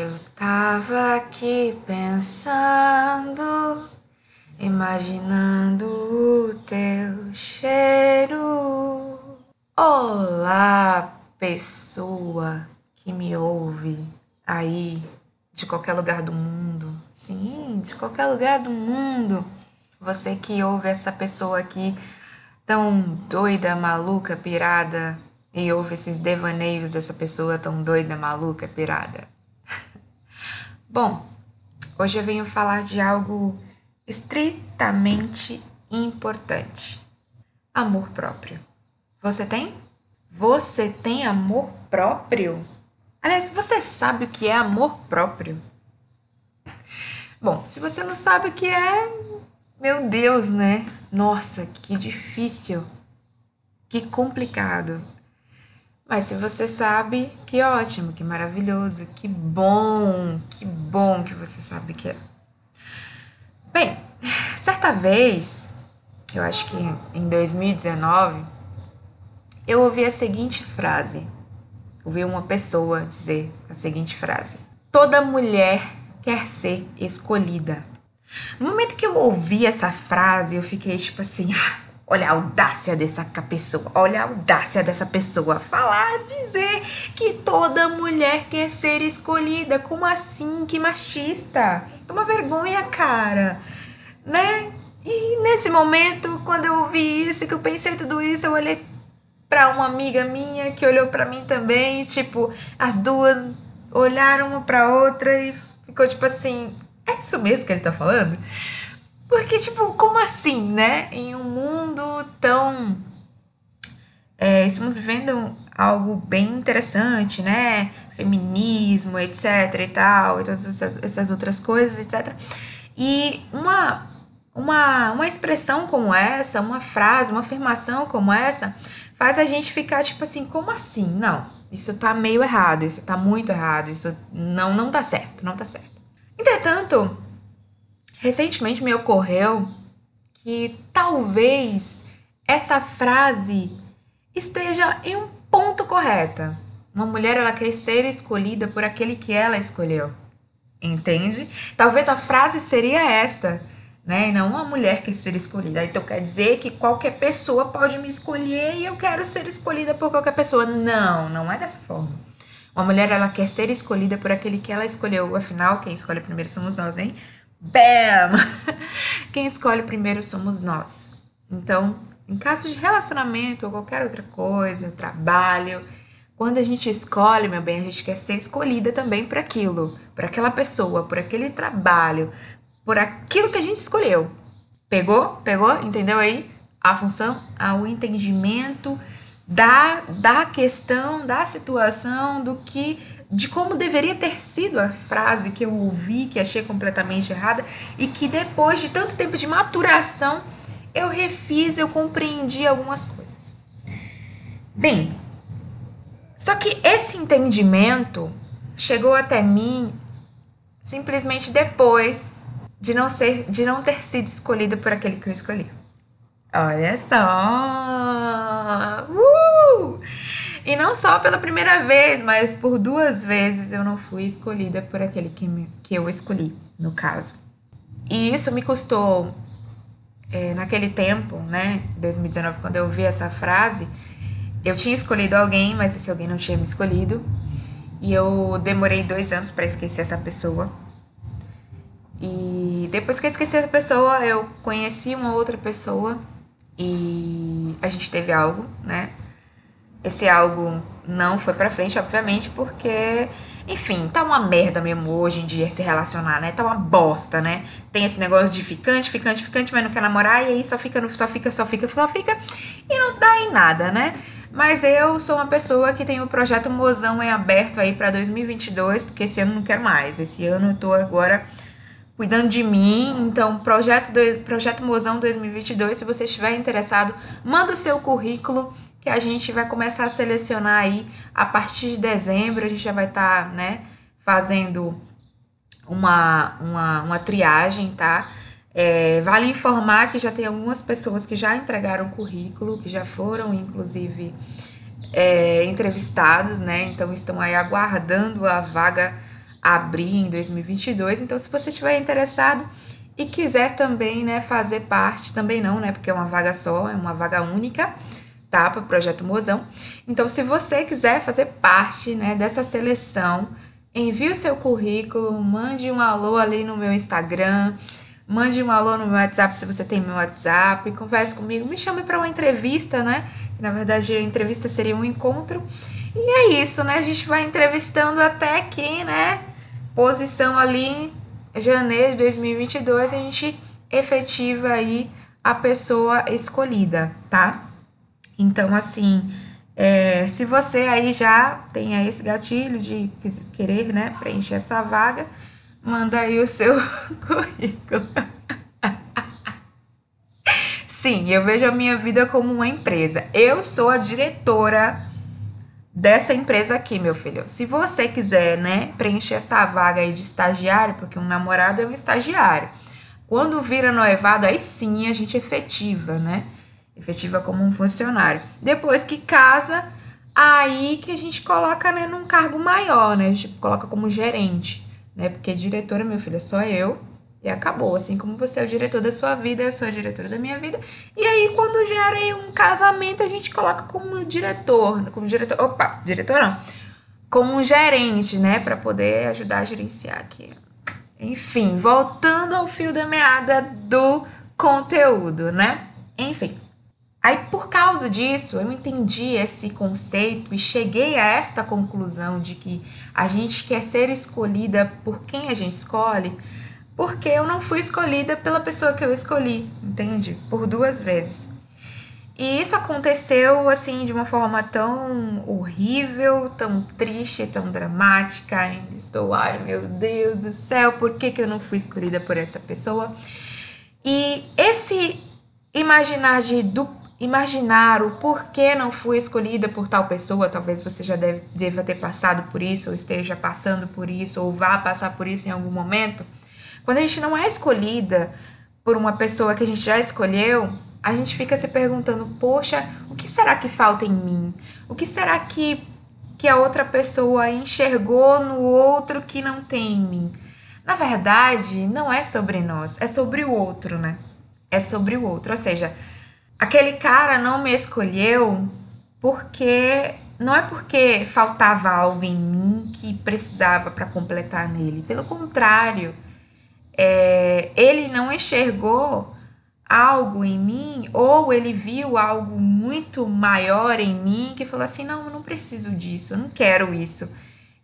Eu tava aqui pensando, imaginando o teu cheiro. Olá, pessoa que me ouve aí de qualquer lugar do mundo. Sim, de qualquer lugar do mundo. Você que ouve essa pessoa aqui tão doida, maluca, pirada e ouve esses devaneios dessa pessoa tão doida, maluca, pirada. Bom, hoje eu venho falar de algo estritamente importante: amor próprio. Você tem? Você tem amor próprio? Aliás, você sabe o que é amor próprio? Bom, se você não sabe o que é, meu Deus, né? Nossa, que difícil. Que complicado. Mas se você sabe, que ótimo, que maravilhoso, que bom, que bom que você sabe que é. Bem, certa vez, eu acho que em 2019, eu ouvi a seguinte frase. Ouvi uma pessoa dizer a seguinte frase: Toda mulher quer ser escolhida. No momento que eu ouvi essa frase, eu fiquei tipo assim, ah, olha a audácia dessa pessoa, olha a audácia dessa pessoa falar, dizer que toda mulher quer ser escolhida. Como assim? Que machista. Uma vergonha, cara. Né? E nesse momento, quando eu ouvi isso, que eu pensei tudo isso, eu olhei para uma amiga minha que olhou para mim também, tipo, as duas olharam uma para outra e ficou tipo assim, é isso mesmo que ele tá falando? Porque, tipo, como assim, né? Em um mundo tão. É, estamos vivendo algo bem interessante, né? Feminismo, etc e tal, e todas essas, essas outras coisas, etc. E uma, uma, uma expressão como essa, uma frase, uma afirmação como essa, faz a gente ficar tipo assim, como assim? Não, isso tá meio errado, isso tá muito errado, isso não, não tá certo, não tá certo. Entretanto, recentemente me ocorreu que talvez essa frase esteja em um ponto correta. Uma mulher ela quer ser escolhida por aquele que ela escolheu. Entende? Talvez a frase seria esta, né? E não uma mulher quer ser escolhida. Então quer dizer que qualquer pessoa pode me escolher e eu quero ser escolhida por qualquer pessoa. Não, não é dessa forma. Uma mulher, ela quer ser escolhida por aquele que ela escolheu. Afinal, quem escolhe primeiro somos nós, hein? Bam! Quem escolhe primeiro somos nós. Então, em caso de relacionamento ou qualquer outra coisa, trabalho, quando a gente escolhe, meu bem, a gente quer ser escolhida também para aquilo, por aquela pessoa, por aquele trabalho, por aquilo que a gente escolheu. Pegou? Pegou? Entendeu aí? A função, o entendimento da, da questão, da situação, do que de como deveria ter sido a frase que eu ouvi, que achei completamente errada e que depois de tanto tempo de maturação eu refiz, eu compreendi algumas coisas. Bem, só que esse entendimento chegou até mim simplesmente depois de não ser, de não ter sido escolhida por aquele que eu escolhi. Olha só! Uh! E não só pela primeira vez, mas por duas vezes eu não fui escolhida por aquele que, me, que eu escolhi, no caso. E isso me custou, é, naquele tempo, né, 2019, quando eu vi essa frase, eu tinha escolhido alguém, mas esse alguém não tinha me escolhido. E eu demorei dois anos para esquecer essa pessoa. E depois que eu esqueci essa pessoa, eu conheci uma outra pessoa e a gente teve algo, né? Esse algo não foi pra frente, obviamente, porque, enfim, tá uma merda mesmo hoje em dia se relacionar, né? Tá uma bosta, né? Tem esse negócio de ficante, ficante, ficante, mas não quer namorar, e aí só fica, só fica, só fica, só fica, e não dá em nada, né? Mas eu sou uma pessoa que tem o projeto Mozão em aberto aí para 2022, porque esse ano não quero mais. Esse ano eu tô agora cuidando de mim. Então, projeto, do, projeto Mozão 2022, se você estiver interessado, manda o seu currículo que a gente vai começar a selecionar aí a partir de dezembro. A gente já vai estar, tá, né, fazendo uma, uma, uma triagem, tá? É, vale informar que já tem algumas pessoas que já entregaram currículo, que já foram, inclusive, é, entrevistados, né? Então estão aí aguardando a vaga abrir em 2022. Então, se você estiver interessado e quiser também, né, fazer parte, também não, né, porque é uma vaga só, é uma vaga única, tá, para o projeto Mozão. Então, se você quiser fazer parte, né, dessa seleção, envie o seu currículo, mande um alô ali no meu Instagram, mande um alô no meu WhatsApp se você tem meu WhatsApp, converse comigo, me chame para uma entrevista, né? Na verdade, a entrevista seria um encontro. E é isso, né? A gente vai entrevistando até que, né? Posição ali em janeiro de 2022, a gente efetiva aí a pessoa escolhida, tá? Então, assim, é, se você aí já tem esse gatilho de querer, né, preencher essa vaga, manda aí o seu currículo. Sim, eu vejo a minha vida como uma empresa. Eu sou a diretora dessa empresa aqui, meu filho. Se você quiser, né, preencher essa vaga aí de estagiário, porque um namorado é um estagiário. Quando vira noivado, aí sim a gente efetiva, né? Efetiva como um funcionário. Depois que casa, aí que a gente coloca, né, num cargo maior, né? A gente coloca como gerente né? Porque diretora, meu filho, é só eu e acabou. Assim como você é o diretor da sua vida, eu sou a diretora da minha vida. E aí, quando gera um casamento, a gente coloca como diretor, como diretor, opa, diretor não, como um gerente, né? Para poder ajudar a gerenciar aqui. Enfim, voltando ao fio da meada do conteúdo, né? Enfim. Aí, por causa disso, eu entendi esse conceito e cheguei a esta conclusão de que a gente quer ser escolhida por quem a gente escolhe, porque eu não fui escolhida pela pessoa que eu escolhi, entende? Por duas vezes. E isso aconteceu assim de uma forma tão horrível, tão triste, tão dramática. Ainda estou, ai meu Deus do céu, por que, que eu não fui escolhida por essa pessoa? E esse imaginar de imaginar o porquê não fui escolhida por tal pessoa, talvez você já deve, deva ter passado por isso, ou esteja passando por isso, ou vá passar por isso em algum momento. Quando a gente não é escolhida por uma pessoa que a gente já escolheu, a gente fica se perguntando: poxa, o que será que falta em mim? O que será que, que a outra pessoa enxergou no outro que não tem em mim? Na verdade, não é sobre nós, é sobre o outro, né? É sobre o outro. Ou seja, aquele cara não me escolheu porque não é porque faltava algo em mim que precisava para completar nele. Pelo contrário, é, ele não enxergou algo em mim ou ele viu algo muito maior em mim que falou assim: não, eu não preciso disso, eu não quero isso.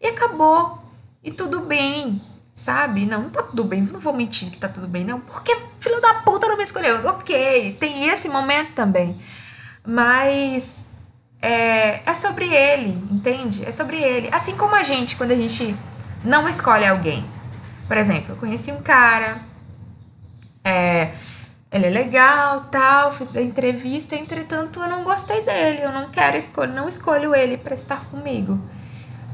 E acabou. E tudo bem sabe? Não, não tá tudo bem, não vou mentir que tá tudo bem, não, porque filho da puta não me escolheu. Ok, tem esse momento também. Mas é, é sobre ele, entende? É sobre ele. Assim como a gente, quando a gente não escolhe alguém. Por exemplo, eu conheci um cara, é, ele é legal, tal, fiz a entrevista, entretanto eu não gostei dele, eu não quero escolher, não escolho ele para estar comigo.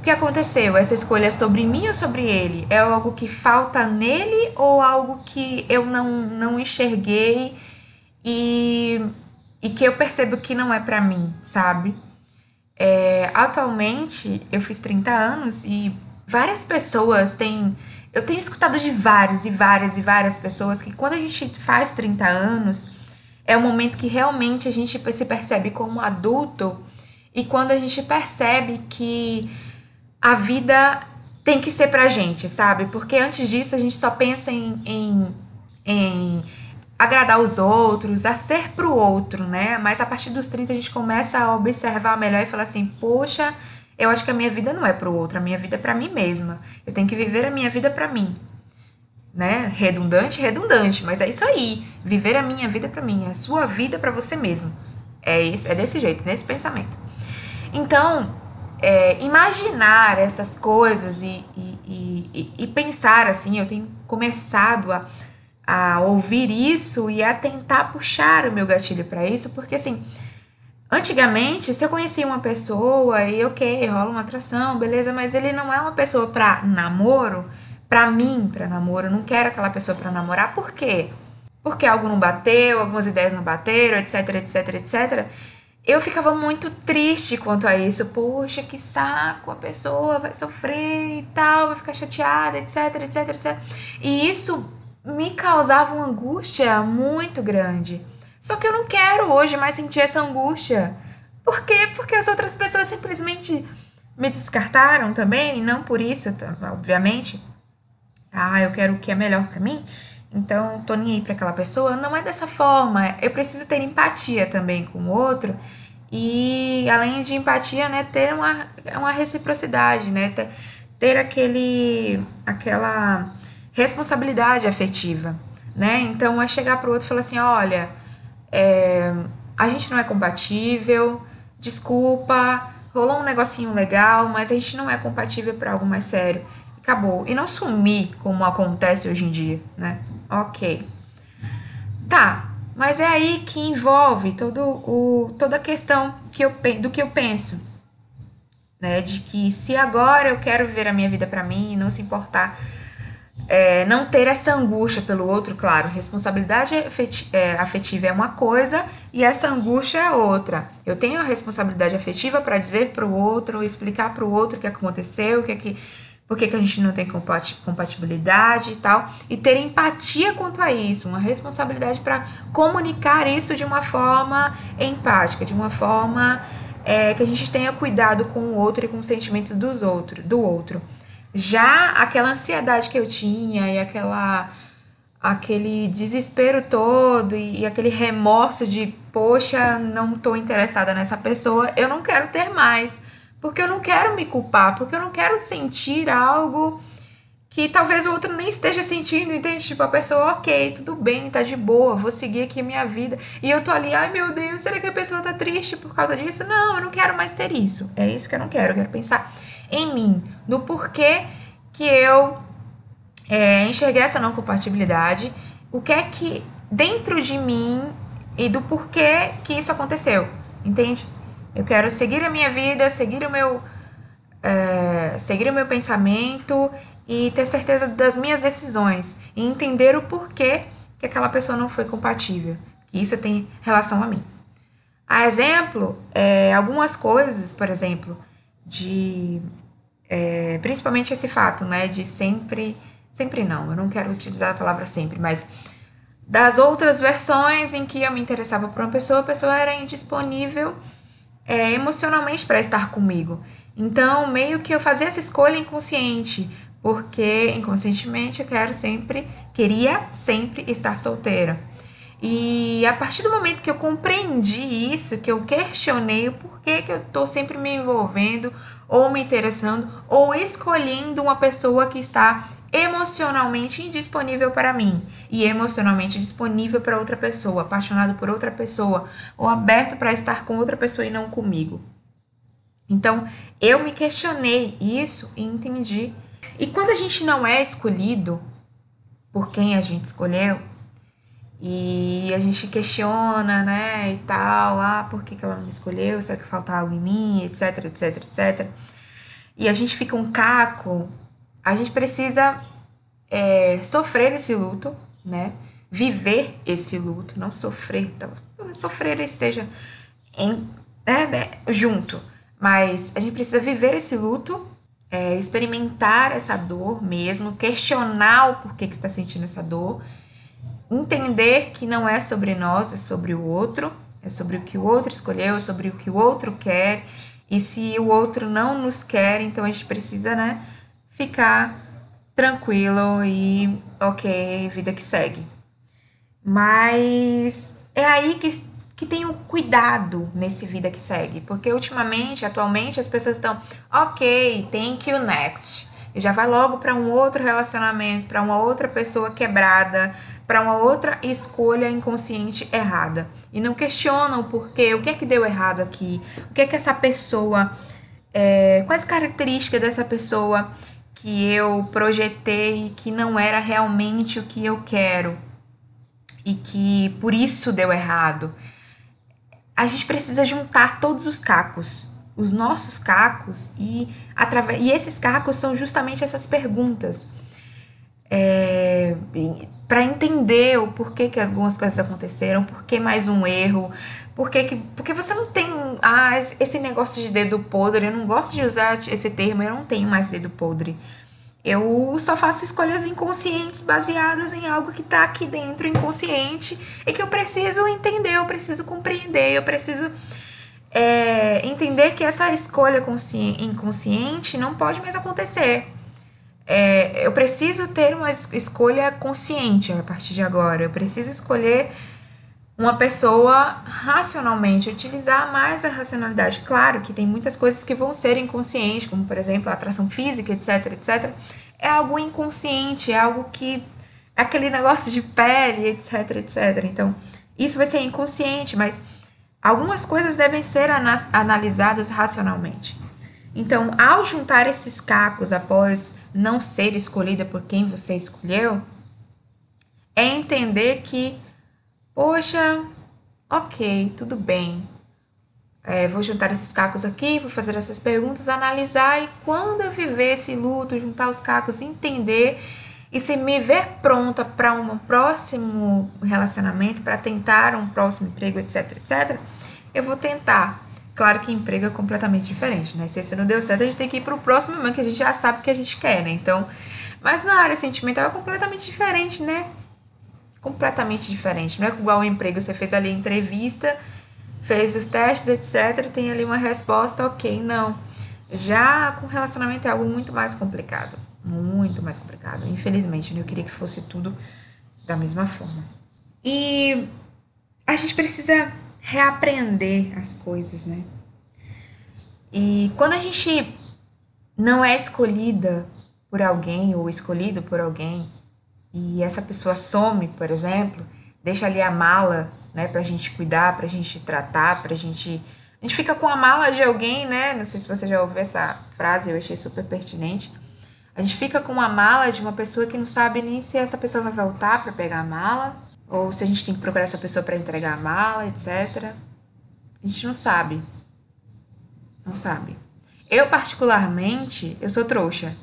O que aconteceu? Essa escolha é sobre mim ou sobre ele? É algo que falta nele ou algo que eu não, não enxerguei e, e que eu percebo que não é para mim, sabe? É, atualmente, eu fiz 30 anos e várias pessoas têm. Eu tenho escutado de várias e várias e várias pessoas que quando a gente faz 30 anos, é o momento que realmente a gente se percebe como adulto e quando a gente percebe que a vida tem que ser pra gente, sabe? Porque antes disso a gente só pensa em, em, em agradar os outros, a ser pro outro, né? Mas a partir dos 30 a gente começa a observar melhor e falar assim: poxa, eu acho que a minha vida não é pro outro, a minha vida é pra mim mesma. Eu tenho que viver a minha vida pra mim. Né? Redundante, redundante, mas é isso aí. Viver a minha vida para mim, a sua vida para você mesmo. É, esse, é desse jeito, nesse pensamento. Então, é, imaginar essas coisas e, e, e, e, pensar assim, eu tenho começado a, a ouvir isso e a tentar puxar o meu gatilho para isso, porque assim, antigamente, se eu conhecia uma pessoa e ok, rola uma atração, beleza, mas ele não é uma pessoa para namoro, para mim, para namoro, eu não quero aquela pessoa para namorar, por quê? Porque algo não bateu, algumas ideias não bateram, etc, etc, etc. eu ficava muito triste quanto a isso. Poxa, que saco, a pessoa vai sofrer e tal, vai ficar chateada, etc, etc, etc. E isso me causava uma angústia muito grande. Só que eu não quero hoje mais sentir essa angústia. Por quê? Porque as outras pessoas simplesmente me descartaram também, não por isso, obviamente. Ah, eu quero o que é melhor para mim. Então, tô nem aí para aquela pessoa. Não é dessa forma. Eu preciso ter empatia também com o outro. E além de empatia, né, ter uma, uma reciprocidade, né? Ter, ter aquele aquela responsabilidade afetiva, né? Então é chegar pro outro e falar assim, olha, é, a gente não é compatível, desculpa, rolou um negocinho legal, mas a gente não é compatível para algo mais sério. Acabou. E não sumir como acontece hoje em dia, né? Ok. Tá, mas é aí que envolve todo o, toda a questão que eu, do que eu penso. Né? De que se agora eu quero viver a minha vida para mim e não se importar é, não ter essa angústia pelo outro, claro, responsabilidade é, afetiva é uma coisa e essa angústia é outra. Eu tenho a responsabilidade afetiva para dizer para o outro, explicar para o outro o que aconteceu, o que é que, por que, que a gente não tem compatibilidade e tal, e ter empatia quanto a isso, uma responsabilidade para comunicar isso de uma forma empática, de uma forma é, que a gente tenha cuidado com o outro e com os sentimentos dos outro, do outro. Já aquela ansiedade que eu tinha e aquela aquele desespero todo e, e aquele remorso de poxa, não estou interessada nessa pessoa, eu não quero ter mais, porque eu não quero me culpar, porque eu não quero sentir algo que talvez o outro nem esteja sentindo, entende? Tipo, a pessoa, ok, tudo bem, tá de boa, vou seguir aqui minha vida. E eu tô ali, ai meu Deus, será que a pessoa tá triste por causa disso? Não, eu não quero mais ter isso. É isso que eu não quero, eu quero pensar em mim, no porquê que eu é, enxerguei essa não compatibilidade, o que é que dentro de mim e do porquê que isso aconteceu, entende? Eu quero seguir a minha vida, seguir o meu, é, seguir o meu pensamento e ter certeza das minhas decisões e entender o porquê que aquela pessoa não foi compatível, que isso tem relação a mim. A exemplo, é, algumas coisas, por exemplo, de é, principalmente esse fato, né, de sempre, sempre não, eu não quero utilizar a palavra sempre, mas das outras versões em que eu me interessava por uma pessoa, a pessoa era indisponível é, emocionalmente para estar comigo. Então, meio que eu fazia essa escolha inconsciente, porque inconscientemente eu quero sempre, queria sempre estar solteira. E a partir do momento que eu compreendi isso, que eu questionei o porquê que eu estou sempre me envolvendo, ou me interessando, ou escolhendo uma pessoa que está emocionalmente indisponível para mim e emocionalmente disponível para outra pessoa, apaixonado por outra pessoa, ou aberto para estar com outra pessoa e não comigo. Então, eu me questionei isso e entendi. E quando a gente não é escolhido por quem a gente escolheu, e a gente questiona, né, e tal, ah, por que, que ela não me escolheu? Será que falta algo em mim? Etc, etc, etc. E a gente fica um caco, a gente precisa é, sofrer esse luto, né? Viver esse luto, não sofrer, talvez sofrer esteja em, né, né, junto, mas a gente precisa viver esse luto, é, experimentar essa dor mesmo, questionar o porquê que está sentindo essa dor entender que não é sobre nós, é sobre o outro, é sobre o que o outro escolheu, é sobre o que o outro quer. E se o outro não nos quer, então a gente precisa, né, ficar tranquilo e ok, vida que segue. Mas é aí que, que tem o cuidado nesse vida que segue, porque ultimamente, atualmente, as pessoas estão ok, thank you, next. E já vai logo para um outro relacionamento, para uma outra pessoa quebrada, para uma outra escolha inconsciente errada. E não questionam o porquê, o que é que deu errado aqui, o que é que essa pessoa, é, quais características dessa pessoa que eu projetei que não era realmente o que eu quero e que por isso deu errado. A gente precisa juntar todos os cacos, os nossos cacos e através e esses cacos são justamente essas perguntas. É, para entender o porquê que algumas coisas aconteceram, por que mais um erro, porque que porque você não tem ah, esse negócio de dedo podre, eu não gosto de usar esse termo, eu não tenho mais dedo podre. Eu só faço escolhas inconscientes baseadas em algo que está aqui dentro, inconsciente, e que eu preciso entender, eu preciso compreender, eu preciso é, entender que essa escolha inconsciente não pode mais acontecer. É, eu preciso ter uma escolha consciente a partir de agora. Eu preciso escolher uma pessoa racionalmente, utilizar mais a racionalidade. Claro que tem muitas coisas que vão ser inconscientes, como por exemplo a atração física, etc, etc. É algo inconsciente, é algo que aquele negócio de pele, etc, etc. Então, isso vai ser inconsciente, mas algumas coisas devem ser analisadas racionalmente. Então, ao juntar esses cacos após não ser escolhida por quem você escolheu, é entender que Poxa, ok, tudo bem. É, vou juntar esses cacos aqui, vou fazer essas perguntas, analisar e quando eu viver esse luto, juntar os cacos, entender e se me ver pronta para um próximo relacionamento, para tentar um próximo emprego, etc, etc, eu vou tentar. Claro que emprego é completamente diferente, né? Se esse não deu certo, a gente tem que ir para o próximo mesmo, que a gente já sabe o que a gente quer, né? Então, mas na área sentimental é completamente diferente, né? completamente diferente. Não é igual ao emprego, você fez ali a entrevista, fez os testes, etc., tem ali uma resposta, ok, não. Já com relacionamento é algo muito mais complicado. Muito mais complicado. Infelizmente, né? eu queria que fosse tudo da mesma forma. E a gente precisa reaprender as coisas, né? E quando a gente não é escolhida por alguém ou escolhido por alguém, e essa pessoa some, por exemplo, deixa ali a mala, né, pra gente cuidar, pra gente tratar, pra gente. A gente fica com a mala de alguém, né? Não sei se você já ouviu essa frase, eu achei super pertinente. A gente fica com uma mala de uma pessoa que não sabe nem se essa pessoa vai voltar para pegar a mala, ou se a gente tem que procurar essa pessoa para entregar a mala, etc. A gente não sabe. Não sabe. Eu, particularmente, eu sou trouxa.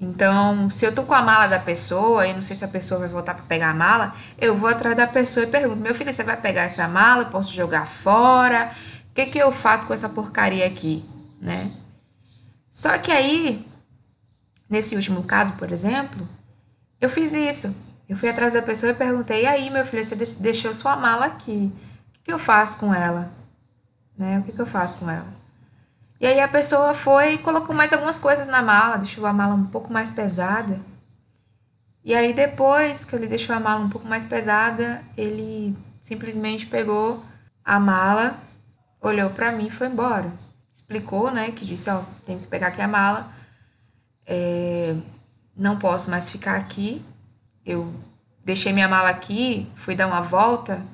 Então, se eu tô com a mala da pessoa e não sei se a pessoa vai voltar para pegar a mala, eu vou atrás da pessoa e pergunto: "Meu filho, você vai pegar essa mala? Eu posso jogar fora? O que que eu faço com essa porcaria aqui?", né? Só que aí, nesse último caso, por exemplo, eu fiz isso. Eu fui atrás da pessoa e perguntei: "E aí, meu filho, você deixou sua mala aqui? O que, eu faço com ela?", né? O que que eu faço com ela? E aí a pessoa foi e colocou mais algumas coisas na mala, deixou a mala um pouco mais pesada. E aí depois que ele deixou a mala um pouco mais pesada, ele simplesmente pegou a mala, olhou para mim e foi embora. Explicou, né, que disse, ó, tenho que pegar aqui a mala, é, não posso mais ficar aqui. Eu deixei minha mala aqui, fui dar uma volta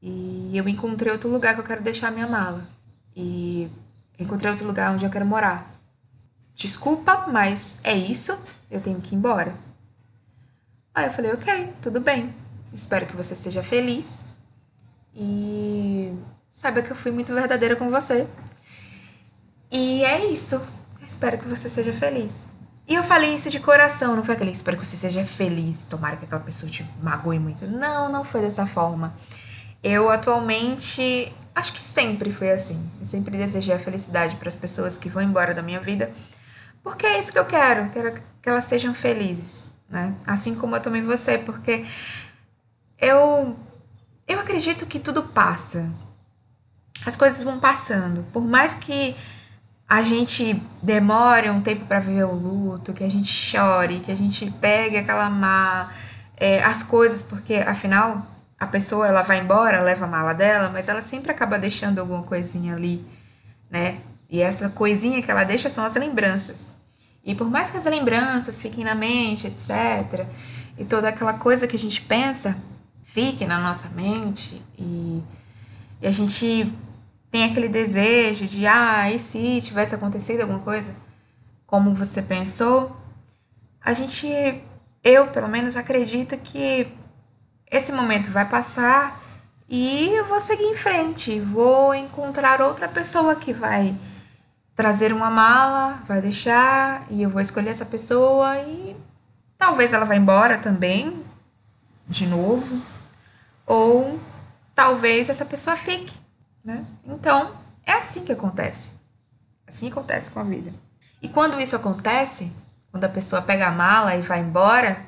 e eu encontrei outro lugar que eu quero deixar minha mala. E encontrei outro lugar onde eu quero morar. Desculpa, mas é isso, eu tenho que ir embora. Aí eu falei, ok, tudo bem. Espero que você seja feliz. E saiba que eu fui muito verdadeira com você. E é isso. Espero que você seja feliz. E eu falei isso de coração, não foi aquele espero que você seja feliz, tomara que aquela pessoa te magoe muito. Não, não foi dessa forma. Eu atualmente acho que sempre foi assim. Eu sempre desejei a felicidade para as pessoas que vão embora da minha vida, porque é isso que eu quero, quero que elas sejam felizes, né? Assim como eu também você, porque eu eu acredito que tudo passa. As coisas vão passando, por mais que a gente demore um tempo para viver o luto, que a gente chore, que a gente pegue aquela má, é, as coisas, porque afinal a pessoa ela vai embora, leva a mala dela, mas ela sempre acaba deixando alguma coisinha ali, né? E essa coisinha que ela deixa são as lembranças. E por mais que as lembranças fiquem na mente, etc., e toda aquela coisa que a gente pensa fique na nossa mente, e, e a gente tem aquele desejo de, ah, e se tivesse acontecido alguma coisa como você pensou, a gente, eu pelo menos acredito que esse momento vai passar e eu vou seguir em frente, vou encontrar outra pessoa que vai trazer uma mala, vai deixar e eu vou escolher essa pessoa e talvez ela vá embora também, de novo, ou talvez essa pessoa fique, né? Então, é assim que acontece. Assim acontece com a vida. E quando isso acontece, quando a pessoa pega a mala e vai embora,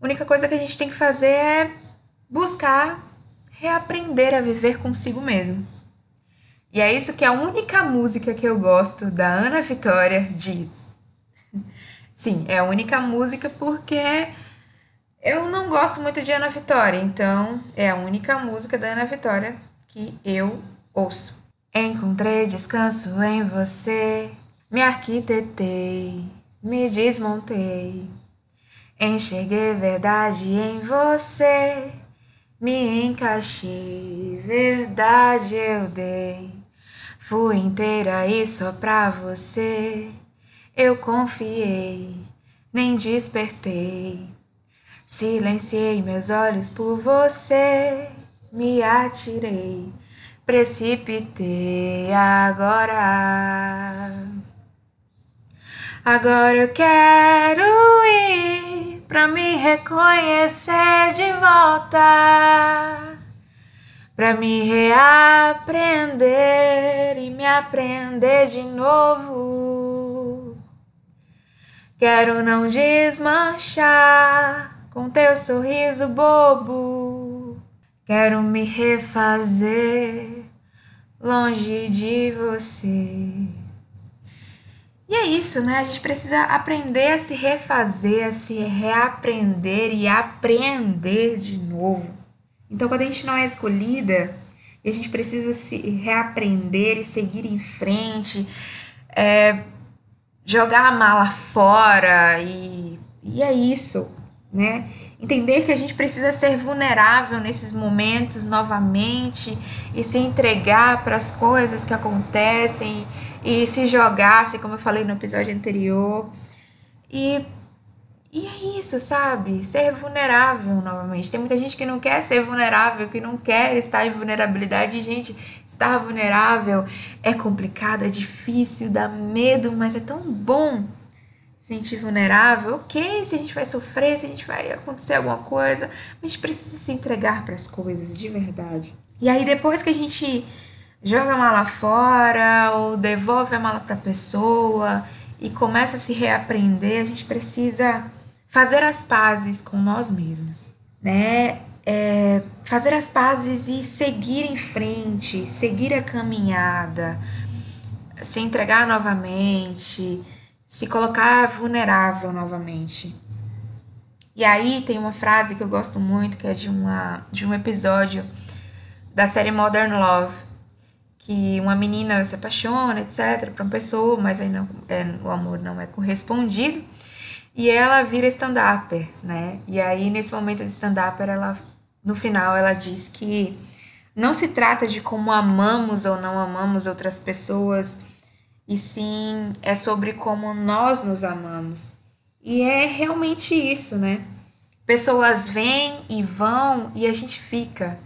a única coisa que a gente tem que fazer é buscar reaprender a viver consigo mesmo. E é isso que a única música que eu gosto da Ana Vitória diz. Sim, é a única música porque eu não gosto muito de Ana Vitória, então é a única música da Ana Vitória que eu ouço. Encontrei descanso em você, me arquitetei, me desmontei. Enxerguei verdade em você, me encaixei, verdade eu dei. Fui inteira e só pra você eu confiei, nem despertei. Silenciei meus olhos por você, me atirei, precipitei agora. Agora eu quero ir pra me reconhecer de volta, pra me reaprender e me aprender de novo. Quero não desmanchar com teu sorriso bobo. Quero me refazer longe de você. E é isso, né? A gente precisa aprender a se refazer, a se reaprender e aprender de novo. Então, quando a gente não é escolhida, a gente precisa se reaprender e seguir em frente, é, jogar a mala fora e, e é isso, né? Entender que a gente precisa ser vulnerável nesses momentos novamente e se entregar para as coisas que acontecem e se jogasse, como eu falei no episódio anterior. E, e é isso, sabe? Ser vulnerável novamente. Tem muita gente que não quer ser vulnerável, que não quer estar em vulnerabilidade. Gente, estar vulnerável é complicado, é difícil, dá medo, mas é tão bom sentir vulnerável. Ok, se a gente vai sofrer, se a gente vai acontecer alguma coisa, a gente precisa se entregar para as coisas de verdade. E aí, depois que a gente joga a mala fora ou devolve a mala para a pessoa e começa a se reaprender, a gente precisa fazer as pazes com nós mesmos, né? É, fazer as pazes e seguir em frente, seguir a caminhada, se entregar novamente, se colocar vulnerável novamente. E aí tem uma frase que eu gosto muito, que é de, uma, de um episódio da série Modern Love, que uma menina se apaixona, etc, para uma pessoa, mas aí não, é, o amor não é correspondido. E ela vira stand-upper, né? E aí, nesse momento de stand-upper, ela, no final, ela diz que não se trata de como amamos ou não amamos outras pessoas, e sim é sobre como nós nos amamos. E é realmente isso, né? Pessoas vêm e vão e a gente fica.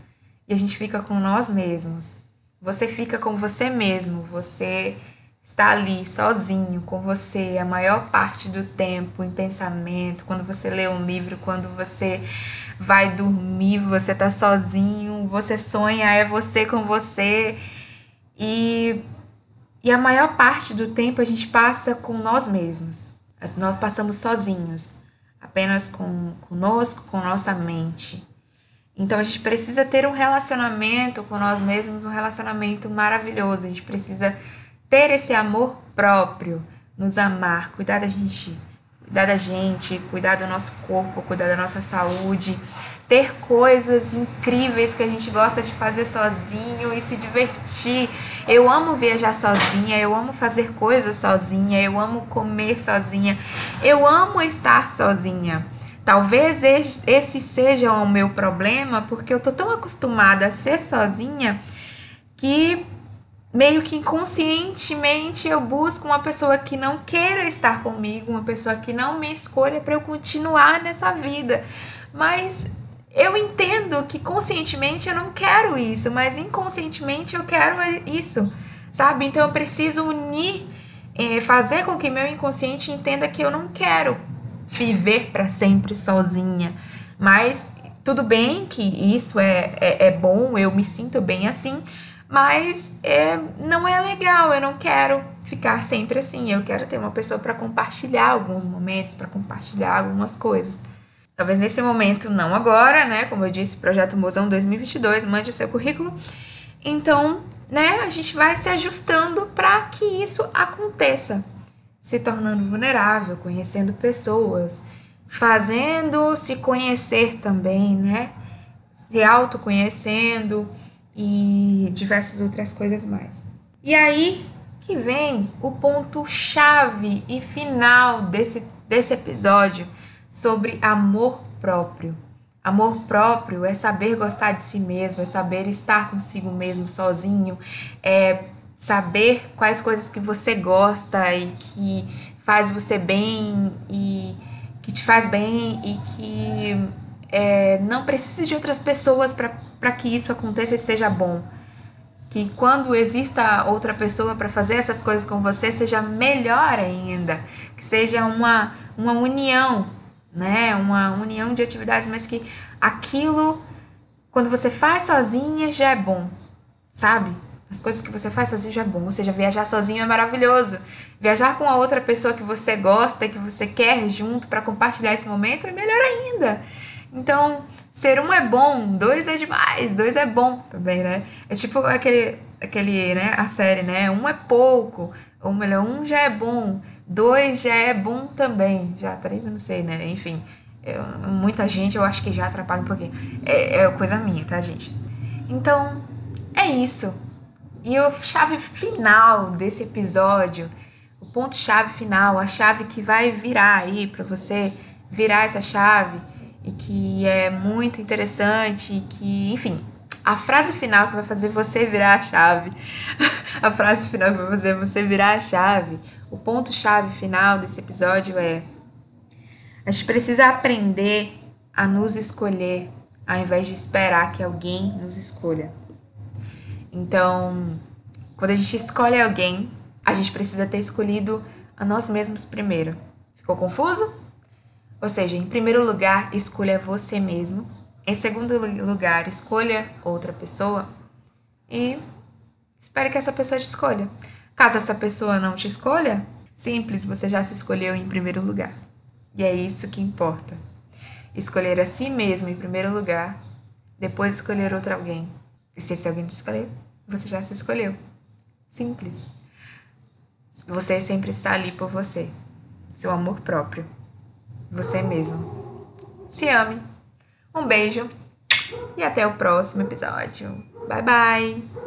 E a gente fica com nós mesmos. Você fica com você mesmo, você está ali sozinho com você a maior parte do tempo em pensamento, quando você lê um livro, quando você vai dormir, você está sozinho, você sonha, é você com você. E, e a maior parte do tempo a gente passa com nós mesmos. Nós passamos sozinhos, apenas com conosco, com nossa mente. Então a gente precisa ter um relacionamento com nós mesmos, um relacionamento maravilhoso. A gente precisa ter esse amor próprio, nos amar, cuidar da gente, cuidar da gente, cuidar do nosso corpo, cuidar da nossa saúde, ter coisas incríveis que a gente gosta de fazer sozinho e se divertir. Eu amo viajar sozinha, eu amo fazer coisas sozinha, eu amo comer sozinha, eu amo estar sozinha. Talvez esse seja o meu problema, porque eu tô tão acostumada a ser sozinha que meio que inconscientemente eu busco uma pessoa que não queira estar comigo, uma pessoa que não me escolha para eu continuar nessa vida. Mas eu entendo que conscientemente eu não quero isso, mas inconscientemente eu quero isso, sabe? Então eu preciso unir, eh, fazer com que meu inconsciente entenda que eu não quero viver para sempre sozinha, mas tudo bem que isso é, é, é bom, eu me sinto bem assim, mas é, não é legal, eu não quero ficar sempre assim. Eu quero ter uma pessoa para compartilhar alguns momentos, para compartilhar algumas coisas. Talvez nesse momento, não agora, né? Como eu disse, Projeto Mozão 2022, mande o seu currículo. Então, né, a gente vai se ajustando para que isso aconteça, se tornando vulnerável, conhecendo pessoas, fazendo se conhecer também, né? Se autoconhecendo e diversas outras coisas mais. E aí que vem o ponto chave e final desse, desse episódio sobre amor próprio. Amor próprio é saber gostar de si mesmo, é saber estar consigo mesmo sozinho, é saber quais coisas que você gosta e que faz você bem e que te faz bem e que é, não precisa de outras pessoas para que isso aconteça e seja bom. Que quando exista outra pessoa para fazer essas coisas com você, seja melhor ainda. Que seja uma, uma união, né? Uma união de atividades, mas que aquilo, quando você faz sozinha, já é bom, sabe? As coisas que você faz sozinho já é bom. Ou seja, viajar sozinho é maravilhoso. Viajar com a outra pessoa que você gosta que você quer junto para compartilhar esse momento é melhor ainda. Então, ser um é bom, dois é demais, dois é bom também, né? É tipo aquele, aquele, né, a série, né? Um é pouco, ou melhor, um já é bom, dois já é bom também. Já três eu não sei, né? Enfim, eu, muita gente eu acho que já atrapalha um pouquinho. É, é coisa minha, tá, gente? Então, é isso. E a chave final desse episódio, o ponto chave final, a chave que vai virar aí para você virar essa chave e que é muito interessante que, enfim, a frase final que vai fazer você virar a chave, a frase final que vai fazer você virar a chave, o ponto chave final desse episódio é a gente precisa aprender a nos escolher ao invés de esperar que alguém nos escolha. Então, quando a gente escolhe alguém, a gente precisa ter escolhido a nós mesmos primeiro. Ficou confuso? Ou seja, em primeiro lugar, escolha você mesmo. Em segundo lugar, escolha outra pessoa. E espere que essa pessoa te escolha. Caso essa pessoa não te escolha, simples, você já se escolheu em primeiro lugar. E é isso que importa. Escolher a si mesmo em primeiro lugar, depois escolher outro alguém. E se esse alguém te escolher, você já se escolheu. Simples. Você sempre está ali por você. Seu amor próprio. Você mesmo. Se ame. Um beijo e até o próximo episódio. Bye bye!